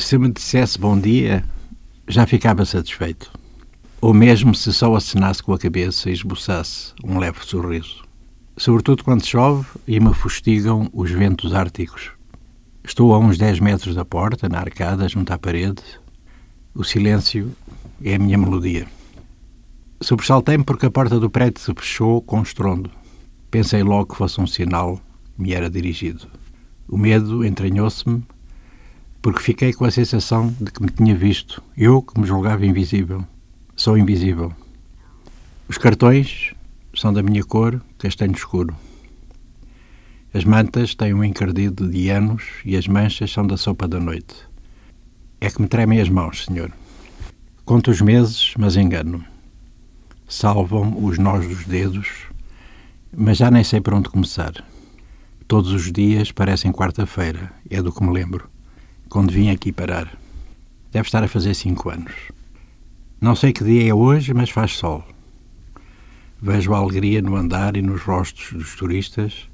Se me dissesse bom dia, já ficava satisfeito. Ou mesmo se só acenasse com a cabeça e esboçasse um leve sorriso. Sobretudo quando chove e me fustigam os ventos árticos. Estou a uns 10 metros da porta, na arcada, junto à parede. O silêncio é a minha melodia. Sobressaltei-me porque a porta do prédio se fechou com estrondo. Pensei logo que fosse um sinal que me era dirigido. O medo entranhou-se-me porque fiquei com a sensação de que me tinha visto, eu que me julgava invisível. Sou invisível. Os cartões são da minha cor, castanho escuro. As mantas têm um encardido de anos e as manchas são da sopa da noite. É que me tremem as mãos, senhor. Conto os meses, mas engano. Salvam os nós dos dedos, mas já nem sei por onde começar. Todos os dias parecem quarta-feira, é do que me lembro quando vim aqui parar. Deve estar a fazer cinco anos. Não sei que dia é hoje, mas faz sol. Vejo a alegria no andar e nos rostos dos turistas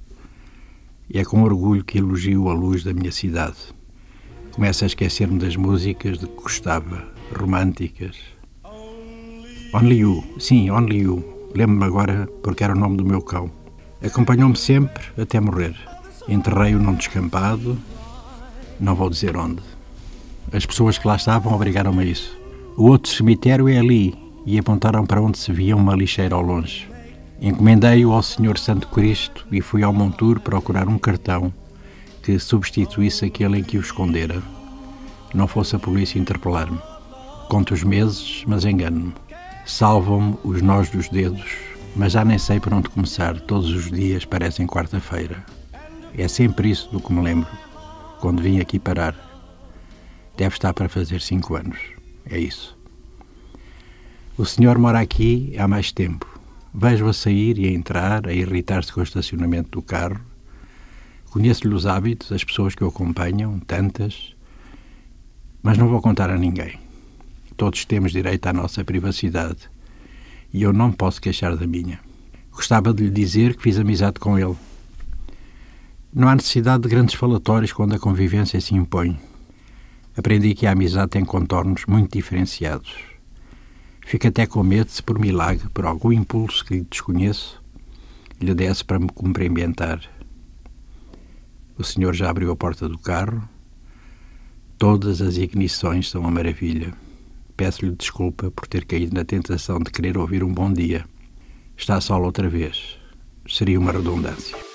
e é com orgulho que elogio a luz da minha cidade. Começo a esquecer-me das músicas de que gostava, românticas. Only You, sim, Only You. Lembro-me agora porque era o nome do meu cão. Acompanhou-me sempre até morrer. Enterrei-o num descampado não vou dizer onde. As pessoas que lá estavam obrigaram-me a isso. O outro cemitério é ali e apontaram para onde se via uma lixeira ao longe. Encomendei-o ao Senhor Santo Cristo e fui ao monturo procurar um cartão que substituísse aquele em que o escondera. Não fosse a polícia interpelar-me. Conto os meses, mas engano-me. Salvam-me os nós dos dedos, mas já nem sei por onde começar. Todos os dias parecem quarta-feira. É sempre isso do que me lembro quando vim aqui parar. Deve estar para fazer cinco anos. É isso. O senhor mora aqui há mais tempo. Vejo-o a sair e a entrar, a irritar-se com o estacionamento do carro. Conheço-lhe os hábitos, as pessoas que o acompanham, tantas, mas não vou contar a ninguém. Todos temos direito à nossa privacidade e eu não posso queixar da minha. Gostava de lhe dizer que fiz amizade com ele, não há necessidade de grandes falatórios quando a convivência se impõe. Aprendi que a amizade tem contornos muito diferenciados. Fico até com medo se, por milagre, por algum impulso que lhe desconheço, lhe desse para me cumprimentar. O senhor já abriu a porta do carro. Todas as ignições são uma maravilha. Peço-lhe desculpa por ter caído na tentação de querer ouvir um bom dia. Está sol outra vez. Seria uma redundância.